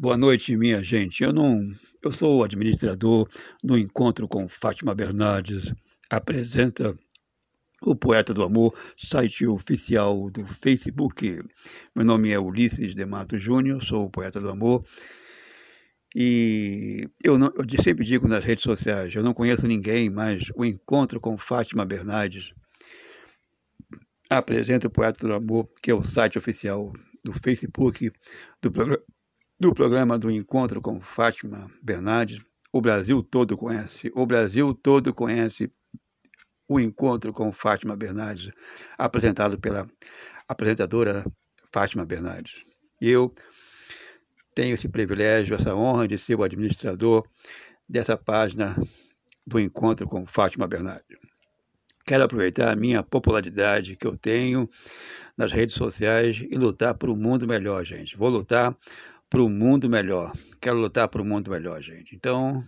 Boa noite, minha gente. Eu não, eu sou o administrador do encontro com Fátima Bernardes. Apresenta o Poeta do Amor, site oficial do Facebook. Meu nome é Ulisses de Mato Júnior, sou o Poeta do Amor. E eu, não, eu sempre digo nas redes sociais, eu não conheço ninguém, mas o encontro com Fátima Bernardes apresenta o Poeta do Amor, que é o site oficial do Facebook do programa do programa do Encontro com Fátima Bernardes. O Brasil todo conhece, o Brasil todo conhece o Encontro com Fátima Bernardes, apresentado pela apresentadora Fátima Bernardes. Eu tenho esse privilégio, essa honra de ser o administrador dessa página do Encontro com Fátima Bernardes. Quero aproveitar a minha popularidade que eu tenho nas redes sociais e lutar por um mundo melhor, gente. Vou lutar para o mundo melhor. Quero lutar para o mundo melhor, gente. Então,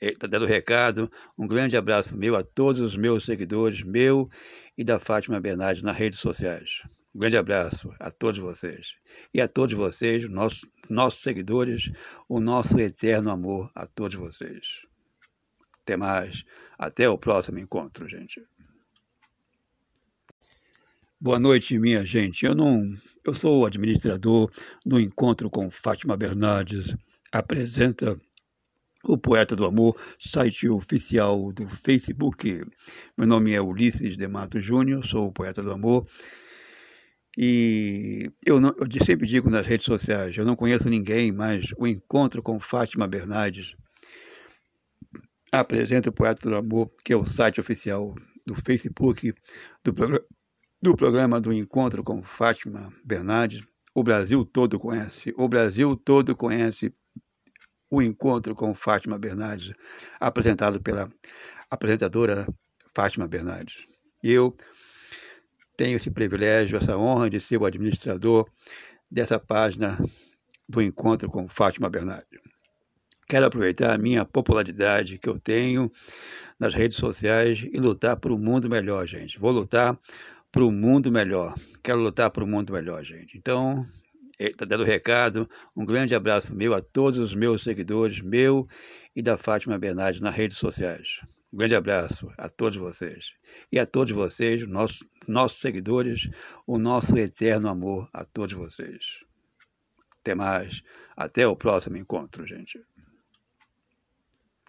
está dando recado. Um grande abraço meu a todos os meus seguidores, meu e da Fátima Bernardes nas redes sociais. Um grande abraço a todos vocês. E a todos vocês, nossos, nossos seguidores, o nosso eterno amor a todos vocês. Até mais. Até o próximo encontro, gente. Boa noite, minha gente. Eu não, eu sou o administrador do encontro com Fátima Bernardes. Apresenta o Poeta do Amor, site oficial do Facebook. Meu nome é Ulisses de Mato Júnior, sou o Poeta do Amor. E eu, não, eu sempre digo nas redes sociais, eu não conheço ninguém, mas o encontro com Fátima Bernardes apresenta o Poeta do Amor, que é o site oficial do Facebook do programa do programa do Encontro com Fátima Bernardes. O Brasil todo conhece, o Brasil todo conhece o Encontro com Fátima Bernardes, apresentado pela apresentadora Fátima Bernardes. Eu tenho esse privilégio, essa honra de ser o administrador dessa página do Encontro com Fátima Bernardes. Quero aproveitar a minha popularidade que eu tenho nas redes sociais e lutar por um mundo melhor, gente. Vou lutar para o mundo melhor. Quero lutar para o mundo melhor, gente. Então, está dando recado. Um grande abraço meu a todos os meus seguidores, meu e da Fátima Bernardes nas redes sociais. Um grande abraço a todos vocês. E a todos vocês, nossos, nossos seguidores, o nosso eterno amor a todos vocês. Até mais. Até o próximo encontro, gente.